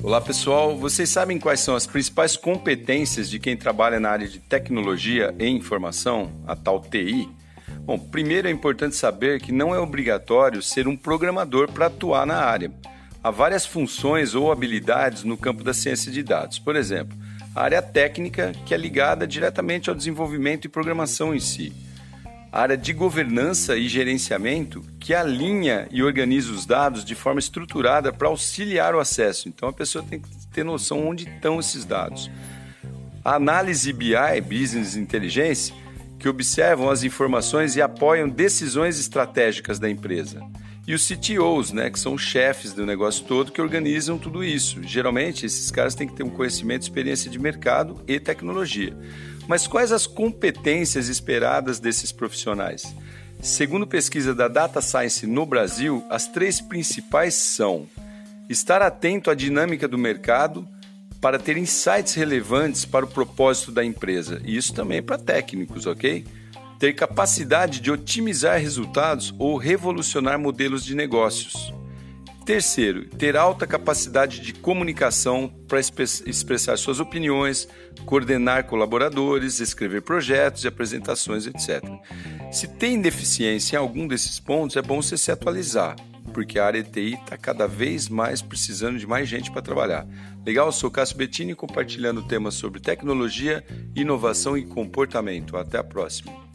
Olá pessoal, vocês sabem quais são as principais competências de quem trabalha na área de tecnologia e informação, a tal TI? Bom, primeiro é importante saber que não é obrigatório ser um programador para atuar na área. Há várias funções ou habilidades no campo da ciência de dados. Por exemplo, a área técnica, que é ligada diretamente ao desenvolvimento e programação em si. Área de governança e gerenciamento, que alinha e organiza os dados de forma estruturada para auxiliar o acesso. Então a pessoa tem que ter noção onde estão esses dados. A análise BI, Business Intelligence, que observam as informações e apoiam decisões estratégicas da empresa. E os CTOs, né, que são os chefes do negócio todo, que organizam tudo isso. Geralmente, esses caras têm que ter um conhecimento, experiência de mercado e tecnologia. Mas quais as competências esperadas desses profissionais? Segundo pesquisa da Data Science no Brasil, as três principais são estar atento à dinâmica do mercado, para ter insights relevantes para o propósito da empresa. E isso também é para técnicos, ok? Ter capacidade de otimizar resultados ou revolucionar modelos de negócios. Terceiro, ter alta capacidade de comunicação para expressar suas opiniões, coordenar colaboradores, escrever projetos e apresentações, etc. Se tem deficiência em algum desses pontos, é bom você se atualizar porque a área TI está cada vez mais precisando de mais gente para trabalhar. Legal? Eu sou Cássio Bettini compartilhando temas sobre tecnologia, inovação e comportamento. Até a próxima.